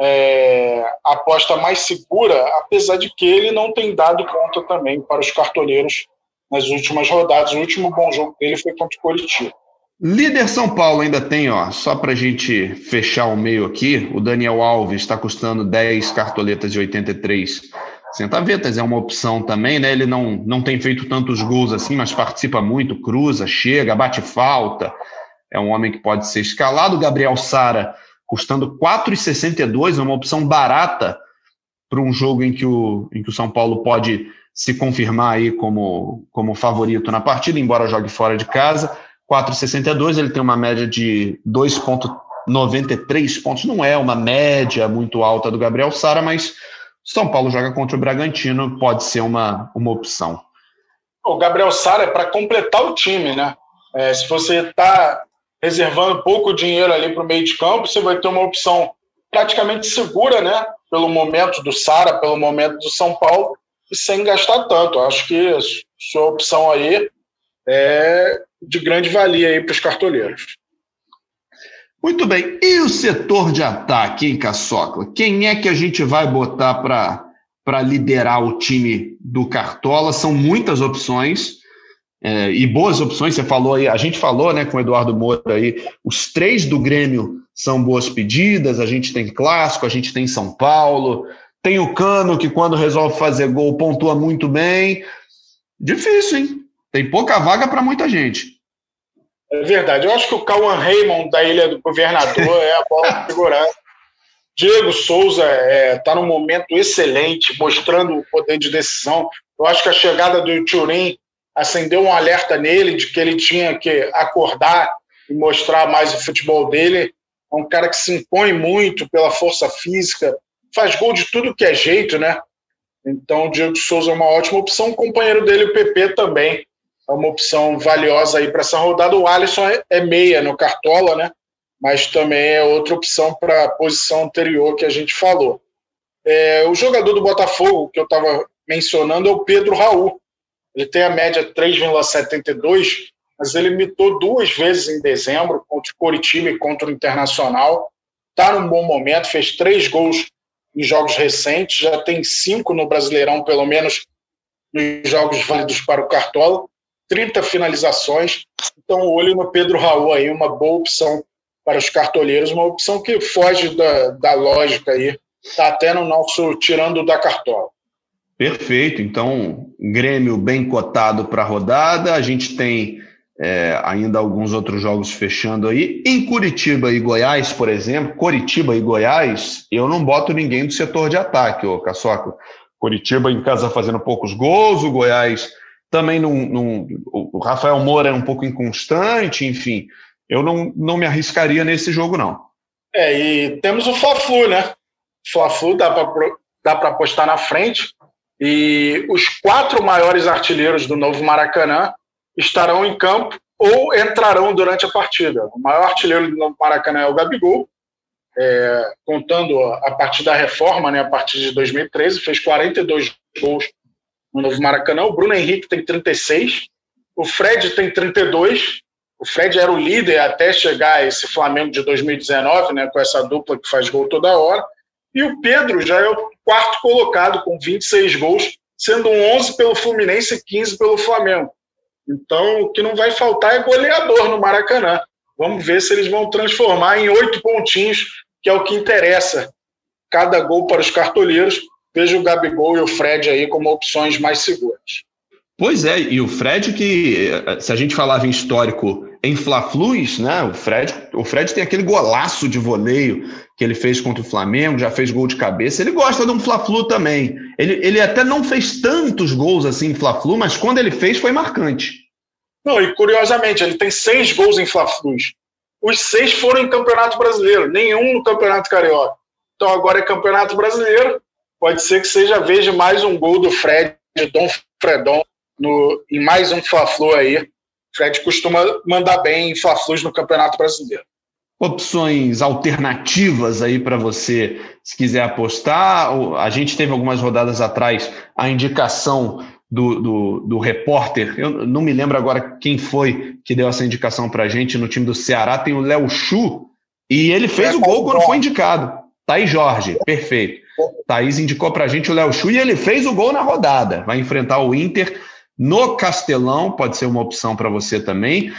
é, aposta mais segura, apesar de que ele não tem dado conta também para os cartoneiros nas últimas rodadas. O último bom jogo dele foi contra o Curitiba. Líder São Paulo ainda tem, ó, só para a gente fechar o meio aqui, o Daniel Alves está custando 10 cartoletas de 83 centavetas, é uma opção também, né? Ele não, não tem feito tantos gols assim, mas participa muito, cruza, chega, bate falta, é um homem que pode ser escalado. Gabriel Sara custando 4,62, é uma opção barata para um jogo em que, o, em que o São Paulo pode se confirmar aí como, como favorito na partida, embora jogue fora de casa. 4,62, ele tem uma média de 2,93 pontos. Não é uma média muito alta do Gabriel Sara, mas São Paulo joga contra o Bragantino, pode ser uma, uma opção. O Gabriel Sara é para completar o time, né? É, se você está reservando pouco dinheiro ali para o meio de campo, você vai ter uma opção praticamente segura, né? Pelo momento do Sara, pelo momento do São Paulo, e sem gastar tanto. Acho que sua opção aí é de grande valia aí para os cartoleiros. Muito bem. E o setor de ataque, hein, Caçocla? Quem é que a gente vai botar para liderar o time do Cartola? São muitas opções é, e boas opções. Você falou aí, a gente falou né, com o Eduardo Moura aí, os três do Grêmio são boas pedidas. A gente tem clássico, a gente tem São Paulo, tem o Cano que quando resolve fazer gol pontua muito bem. Difícil, hein? Tem pouca vaga para muita gente. É verdade. Eu acho que o Cauan Raymond da Ilha do Governador é a bola figurante. Diego Souza está é, tá num momento excelente, mostrando o poder de decisão. Eu acho que a chegada do Turin acendeu um alerta nele de que ele tinha que acordar e mostrar mais o futebol dele. É um cara que se impõe muito pela força física, faz gol de tudo que é jeito, né? Então o Diego Souza é uma ótima opção. O companheiro dele, o PP, também é uma opção valiosa aí para essa rodada. O Alisson é, é meia no Cartola, né? Mas também é outra opção para a posição anterior que a gente falou. É, o jogador do Botafogo, que eu estava mencionando, é o Pedro Raul. Ele tem a média 3,72, mas ele imitou duas vezes em dezembro contra o Coritiba e contra o Internacional. Está num bom momento, fez três gols em jogos recentes, já tem cinco no Brasileirão, pelo menos nos jogos válidos para o Cartola, 30 finalizações. Então, olho no Pedro Raul aí, uma boa opção para os cartoleiros, uma opção que foge da, da lógica aí, está até no nosso tirando da cartola. Perfeito. Então, Grêmio bem cotado para a rodada. A gente tem é, ainda alguns outros jogos fechando aí. Em Curitiba e Goiás, por exemplo, Curitiba e Goiás, eu não boto ninguém do setor de ataque, ô Caçoca. Curitiba em casa fazendo poucos gols, o Goiás também não, o Rafael Moura é um pouco inconstante, enfim. Eu não, não me arriscaria nesse jogo, não. É, e temos o Fla-Flu, né? Fla-Flu dá para apostar na frente. E os quatro maiores artilheiros do novo Maracanã estarão em campo ou entrarão durante a partida. O maior artilheiro do novo Maracanã é o Gabigol, é, contando a partir da reforma, né, a partir de 2013, fez 42 gols no novo Maracanã. O Bruno Henrique tem 36, o Fred tem 32. O Fred era o líder até chegar esse Flamengo de 2019, né, com essa dupla que faz gol toda hora. E o Pedro já é o quarto colocado, com 26 gols, sendo 11 pelo Fluminense e 15 pelo Flamengo. Então, o que não vai faltar é goleador no Maracanã. Vamos ver se eles vão transformar em oito pontinhos, que é o que interessa. Cada gol para os cartoleiros. Vejo o Gabigol e o Fred aí como opções mais seguras. Pois é, e o Fred que, se a gente falava em histórico em Fla-Flus, né, o Fred, o Fred tem aquele golaço de voleio que ele fez contra o Flamengo, já fez gol de cabeça, ele gosta de um Fla-Flu também. Ele, ele até não fez tantos gols assim em Fla-Flu, mas quando ele fez foi marcante. Não, e curiosamente, ele tem seis gols em Fla-Flus. Os seis foram em Campeonato Brasileiro, nenhum no Campeonato Carioca. Então agora é Campeonato Brasileiro, pode ser que seja a vez de mais um gol do Fred, Dom Fredon, no, em mais um Fla-Flu aí. Fred costuma mandar bem em Fla-Flus no Campeonato Brasileiro. Opções alternativas aí para você, se quiser apostar. A gente teve algumas rodadas atrás a indicação do, do, do, repórter, eu não me lembro agora quem foi que deu essa indicação para a gente no time do Ceará, tem o Léo Chu, e ele fez é, o gol quando foi indicado. Thaís Jorge, perfeito. Thaís indicou para a gente o Léo Chu e ele fez o gol na rodada. Vai enfrentar o Inter no Castelão, pode ser uma opção para você também.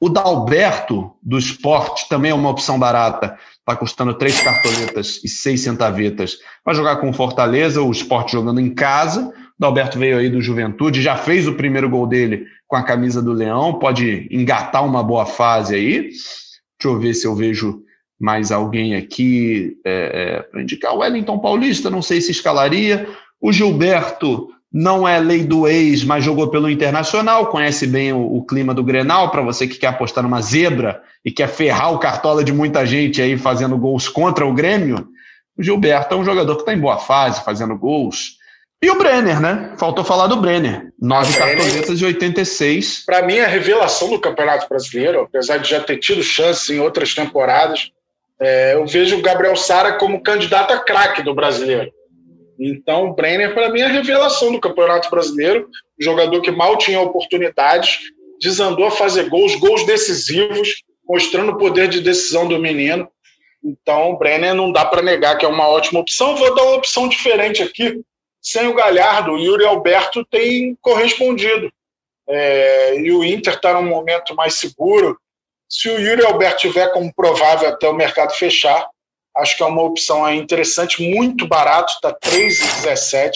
O Dalberto, do esporte, também é uma opção barata. Está custando três cartoletas e seis centavetas. Vai jogar com Fortaleza, o esporte jogando em casa. O Dalberto veio aí do Juventude, já fez o primeiro gol dele com a camisa do Leão, pode engatar uma boa fase aí. Deixa eu ver se eu vejo mais alguém aqui é, é, para indicar. O Wellington Paulista, não sei se escalaria. O Gilberto não é lei do ex, mas jogou pelo Internacional, conhece bem o, o clima do Grenal, para você que quer apostar numa zebra e quer ferrar o cartola de muita gente aí fazendo gols contra o Grêmio, o Gilberto é um jogador que está em boa fase, fazendo gols. E o Brenner, né? Faltou falar do Brenner. Nove cartoletas de 86. Para mim, é a revelação do Campeonato Brasileiro, apesar de já ter tido chances em outras temporadas, é, eu vejo o Gabriel Sara como candidato a craque do brasileiro. Então, o Brenner, para mim, é a revelação do Campeonato Brasileiro. jogador que mal tinha oportunidades, desandou a fazer gols, gols decisivos, mostrando o poder de decisão do menino. Então, o Brenner não dá para negar que é uma ótima opção. Vou dar uma opção diferente aqui. Sem o Galhardo, o Yuri Alberto tem correspondido. É, e o Inter está num momento mais seguro. Se o Yuri Alberto tiver como provável até o mercado fechar, Acho que é uma opção interessante, muito barato, está 3,17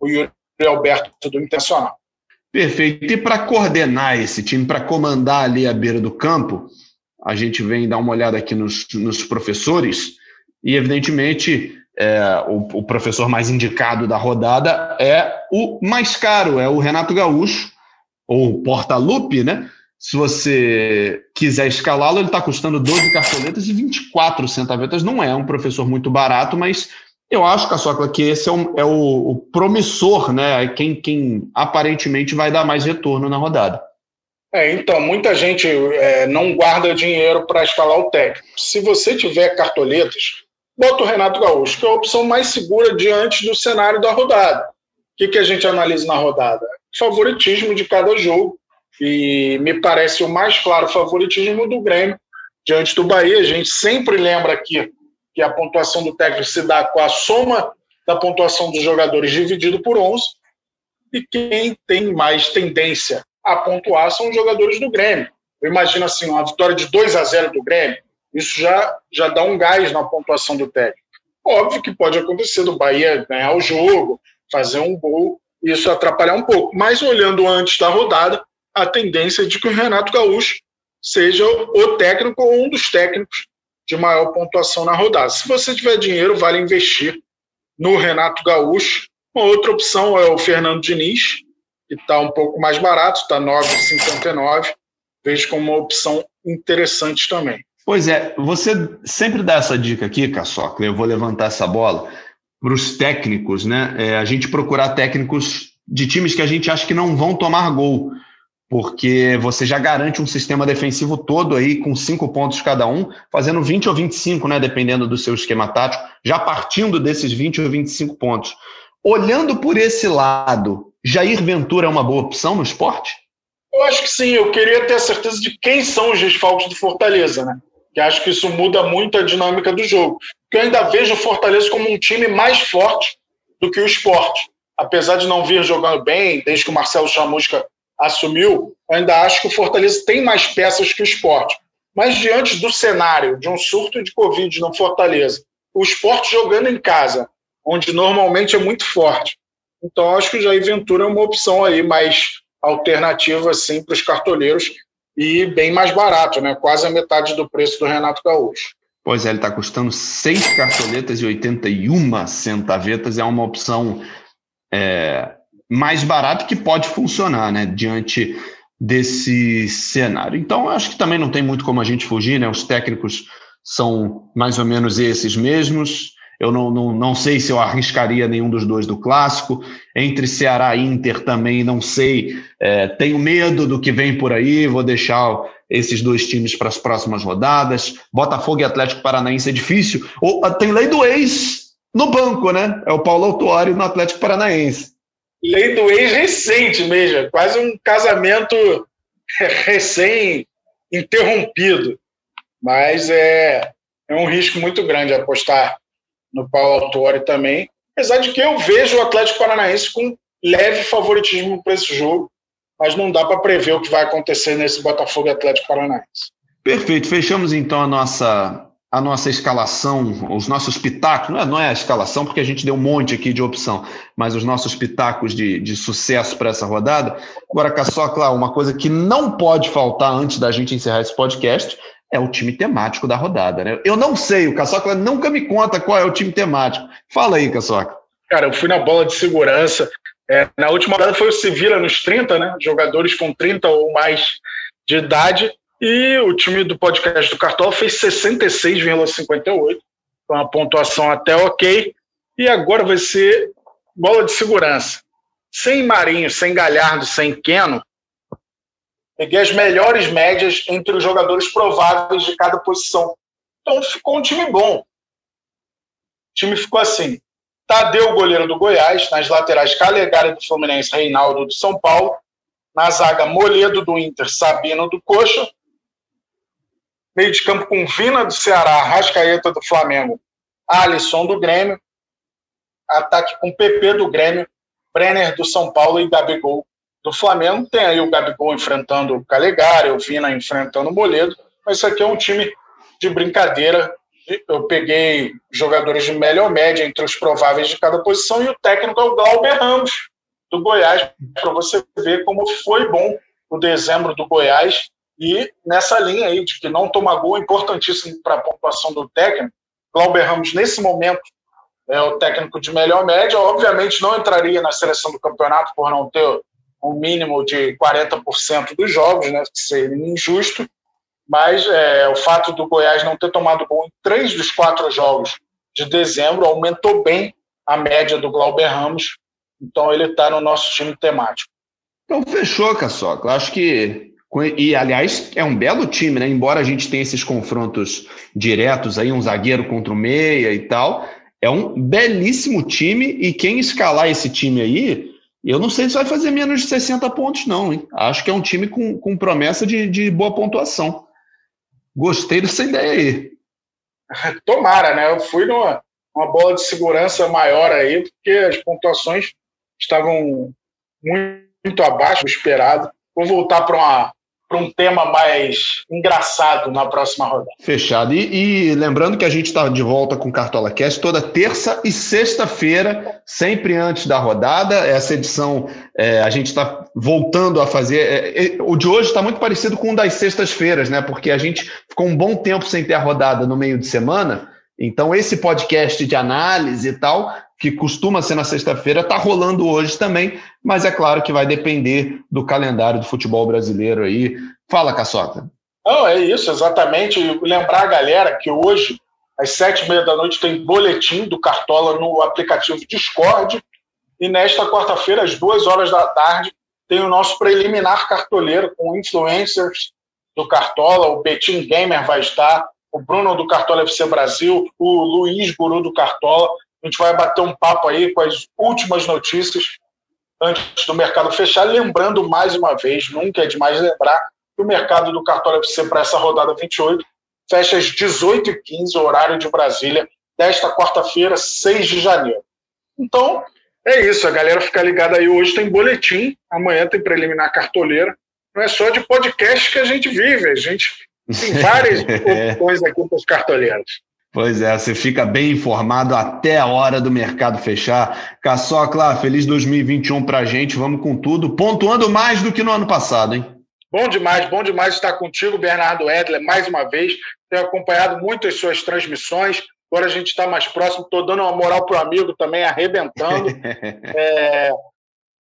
o Yuri Alberto do Intencional. Perfeito. E para coordenar esse time, para comandar ali a beira do campo, a gente vem dar uma olhada aqui nos, nos professores, e evidentemente é, o, o, professor mais indicado da rodada é o mais caro, é o Renato Gaúcho, ou Porta-Lupe, né? Se você quiser escalá-lo, ele está custando 12 cartoletas e 24 centavetas. Não é um professor muito barato, mas eu acho, Caçocla, que esse é, um, é o, o, promissor, né? Quem, quem aparentemente vai dar mais retorno na rodada. É, então, muita gente é, não guarda dinheiro para escalar o técnico. Se você tiver cartoletas, bota o Renato Gaúcho, que é a opção mais segura diante do cenário da rodada. O que, que a gente analisa na rodada? Favoritismo de cada jogo e me parece o mais claro favoritismo do Grêmio diante do Bahia. A gente sempre lembra aqui que a pontuação do técnico se dá com a soma da pontuação dos jogadores dividido por 11, e quem tem mais tendência a pontuar são os jogadores do Grêmio. Eu imagino assim, uma vitória de 2 a 0 do Grêmio, isso já, já dá um gás na pontuação do técnico. Óbvio que pode acontecer do Bahia ganhar o jogo, fazer um gol, isso atrapalhar um pouco. Mas olhando antes da rodada, a tendência de que o Renato Gaúcho seja o técnico ou um dos técnicos de maior pontuação na rodada. Se você tiver dinheiro, vale investir no Renato Gaúcho. Uma outra opção é o Fernando Diniz, que está um pouco mais barato, está 9,59. Vejo como uma opção interessante também. Pois é, você sempre dá essa dica aqui, Caçocla, eu vou levantar essa bola para os técnicos, né? É, a gente procurar técnicos de times que a gente acha que não vão tomar gol, porque você já garante um sistema defensivo todo aí com cinco pontos cada um, fazendo 20 ou 25, né? Dependendo do seu esquema tático, já partindo desses 20 ou 25 pontos. Olhando por esse lado, Jair Ventura é uma boa opção no esporte? Eu acho que sim. Eu queria ter a certeza de quem são os desfalques do Fortaleza, né? Que acho que isso muda muito a dinâmica do jogo. Porque eu ainda vejo o Fortaleza como um time mais forte do que o esporte. Apesar de não vir jogando bem, desde que o Marcelo Chamusca assumiu, ainda acho que o Fortaleza tem mais peças que o esporte. Mas diante do cenário de um surto de Covid no Fortaleza, o esporte jogando em casa, onde normalmente é muito forte. Então, acho que o Jair Ventura é uma opção aí mais alternativa assim, para os cartoleiros e bem mais barato, né? quase a metade do preço do Renato Gaúcho. Pois é, ele está custando seis cartoletas e 81 centavetas. É uma opção é, mais barata que pode funcionar né, diante desse cenário. Então, acho que também não tem muito como a gente fugir, né? Os técnicos são mais ou menos esses mesmos. Eu não, não, não sei se eu arriscaria nenhum dos dois do clássico. Entre Ceará e Inter também não sei. É, tenho medo do que vem por aí. Vou deixar esses dois times para as próximas rodadas. Botafogo e Atlético Paranaense é difícil. Ou, tem lei do ex no banco, né? É o Paulo Autuário no Atlético Paranaense. Lei do ex recente mesmo. Quase um casamento *laughs* recém-interrompido. Mas é, é um risco muito grande apostar no Paulo Autuori também. Apesar de que eu vejo o Atlético Paranaense com leve favoritismo para esse jogo, mas não dá para prever o que vai acontecer nesse Botafogo Atlético Paranaense. Perfeito. Fechamos então a nossa a nossa escalação, os nossos pitacos, não é, não é a escalação, porque a gente deu um monte aqui de opção, mas os nossos pitacos de, de sucesso para essa rodada. Agora, Caçocla, uma coisa que não pode faltar antes da gente encerrar esse podcast é o time temático da rodada, né? Eu não sei, o Caçoca nunca me conta qual é o time temático. Fala aí, Caçoca. Cara, eu fui na bola de segurança. É, na última rodada foi o Sevilla nos 30, né? Jogadores com 30 ou mais de idade. E o time do podcast do Cartola fez 66,58. Foi uma pontuação até ok. E agora vai ser bola de segurança. Sem Marinho, sem Galhardo, sem Keno, Peguei as melhores médias entre os jogadores prováveis de cada posição. Então ficou um time bom. O time ficou assim. Tadeu, goleiro do Goiás, nas laterais Calegari do Fluminense, Reinaldo do São Paulo, na zaga Moledo do Inter, Sabino do Coxa, meio de campo com Vina do Ceará, Rascaeta do Flamengo, Alisson do Grêmio, ataque com PP do Grêmio, Brenner do São Paulo e Gabigol do Flamengo tem aí o Gabigol enfrentando o Calegari, o Vina enfrentando o Moledo, mas isso aqui é um time de brincadeira. Eu peguei jogadores de melhor média entre os prováveis de cada posição e o técnico é o Glauber Ramos, do Goiás, para você ver como foi bom o dezembro do Goiás. E nessa linha aí de que não toma gol, importantíssimo para a pontuação do técnico, Glauber Ramos, nesse momento, é o técnico de melhor média. Obviamente, não entraria na seleção do campeonato por não ter um mínimo de 40% dos jogos, né, que seria injusto, mas é, o fato do Goiás não ter tomado gol em três dos quatro jogos de dezembro aumentou bem a média do Glauber Ramos, então ele está no nosso time temático. Então fechou, Caçoca. Acho que e aliás é um belo time, né? Embora a gente tenha esses confrontos diretos aí, um zagueiro contra o meia e tal, é um belíssimo time e quem escalar esse time aí eu não sei se vai fazer menos de 60 pontos, não, hein? Acho que é um time com, com promessa de, de boa pontuação. Gostei dessa ideia aí. *laughs* Tomara, né? Eu fui numa uma bola de segurança maior aí, porque as pontuações estavam muito, muito abaixo do esperado. Vou voltar para uma para um tema mais engraçado na próxima rodada. Fechado. E, e lembrando que a gente está de volta com Cartola Cast toda terça e sexta-feira, sempre antes da rodada. Essa edição é, a gente está voltando a fazer. É, é, o de hoje está muito parecido com o das sextas-feiras, né? Porque a gente ficou um bom tempo sem ter a rodada no meio de semana. Então, esse podcast de análise e tal, que costuma ser na sexta-feira, está rolando hoje também, mas é claro que vai depender do calendário do futebol brasileiro aí. Fala, Caçota. Não, é isso, exatamente. Lembrar a galera que hoje, às sete e meia da noite, tem boletim do Cartola no aplicativo Discord. E nesta quarta-feira, às duas horas da tarde, tem o nosso preliminar cartoleiro com influencers do Cartola. O Betim Gamer vai estar, o Bruno do Cartola FC Brasil, o Luiz Guru do Cartola. A gente vai bater um papo aí com as últimas notícias antes do mercado fechar. Lembrando mais uma vez, nunca é demais lembrar, que o mercado do Cartola FC para essa rodada 28 fecha às 18h15, horário de Brasília, desta quarta-feira, 6 de janeiro. Então, é isso, a galera fica ligada aí. Hoje tem boletim, amanhã tem preliminar cartoleira. Não é só de podcast que a gente vive, a gente tem várias *laughs* coisas aqui para os cartoleiros. Pois é, você fica bem informado até a hora do mercado fechar. Caçocla, feliz 2021 para a gente, vamos com tudo, pontuando mais do que no ano passado, hein? Bom demais, bom demais estar contigo, Bernardo Edler, mais uma vez. Tenho acompanhado muito as suas transmissões. Agora a gente está mais próximo, estou dando uma moral para o amigo também, arrebentando. *laughs* é,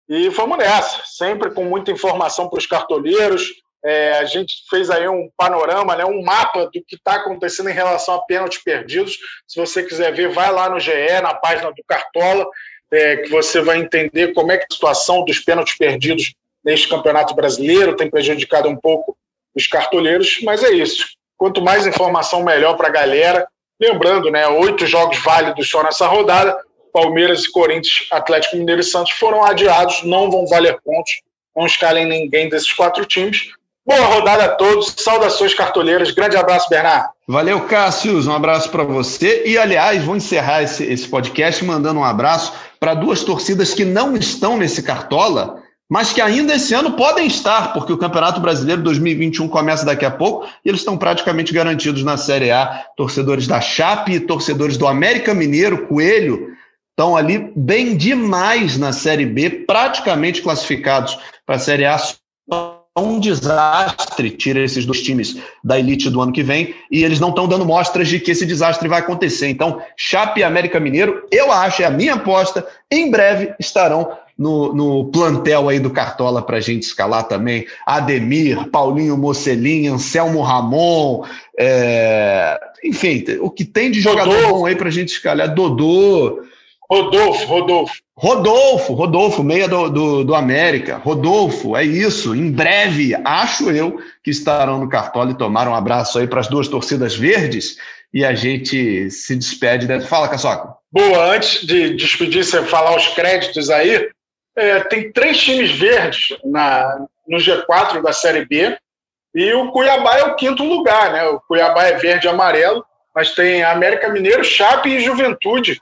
e vamos nessa, sempre com muita informação para os cartoleiros. É, a gente fez aí um panorama, né, um mapa do que está acontecendo em relação a pênaltis perdidos. Se você quiser ver, vai lá no GE, na página do Cartola, é, que você vai entender como é que é a situação dos pênaltis perdidos neste campeonato brasileiro, tem prejudicado um pouco os cartoleiros, mas é isso. Quanto mais informação, melhor para a galera. Lembrando, né, oito jogos válidos só nessa rodada. Palmeiras e Corinthians, Atlético Mineiro e Santos foram adiados, não vão valer pontos, não escalem ninguém desses quatro times. Boa rodada a todos, saudações cartoleiras, grande abraço, Bernardo. Valeu, Cássio, um abraço para você. E, aliás, vou encerrar esse, esse podcast mandando um abraço para duas torcidas que não estão nesse cartola, mas que ainda esse ano podem estar, porque o Campeonato Brasileiro 2021 começa daqui a pouco e eles estão praticamente garantidos na Série A. Torcedores da Chape torcedores do América Mineiro, Coelho, estão ali bem demais na Série B, praticamente classificados para a Série A. Um desastre tira esses dois times da elite do ano que vem e eles não estão dando mostras de que esse desastre vai acontecer. Então, Chape e América Mineiro, eu acho, é a minha aposta, em breve estarão no, no plantel aí do Cartola para a gente escalar também. Ademir, Paulinho Mocelin, Anselmo Ramon, é... enfim, o que tem de jogador Rodolfo. bom aí para a gente escalar. Dodô. Rodolfo, Rodolfo. Rodolfo, Rodolfo, meia do, do, do, América. Rodolfo, é isso. Em breve, acho eu, que estarão no Cartola e tomaram um abraço aí para as duas torcidas verdes e a gente se despede. Fala, Caçoca. Boa, antes de despedir, você falar os créditos aí, é, tem três times verdes na, no G4 da Série B e o Cuiabá é o quinto lugar, né? O Cuiabá é verde e amarelo, mas tem América Mineiro, Chape e Juventude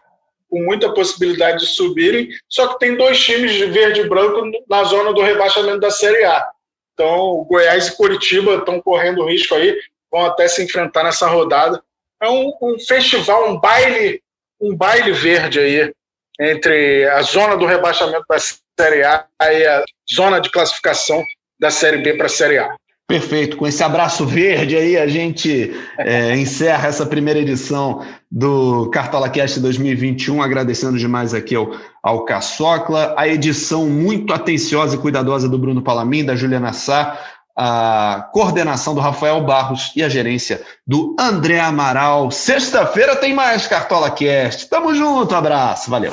com muita possibilidade de subirem, só que tem dois times de verde e branco na zona do rebaixamento da Série A. Então, Goiás e Curitiba estão correndo risco aí, vão até se enfrentar nessa rodada. É um, um festival, um baile, um baile verde aí entre a zona do rebaixamento da Série A e a zona de classificação da Série B para a Série A. Perfeito. Com esse abraço verde aí, a gente é, encerra essa primeira edição do Cartola Cast 2021, agradecendo demais aqui ao, ao Caçocla, a edição muito atenciosa e cuidadosa do Bruno Palamin, da Juliana Sá, a coordenação do Rafael Barros e a gerência do André Amaral. Sexta-feira tem mais Cartola Cast. Tamo junto, abraço, valeu.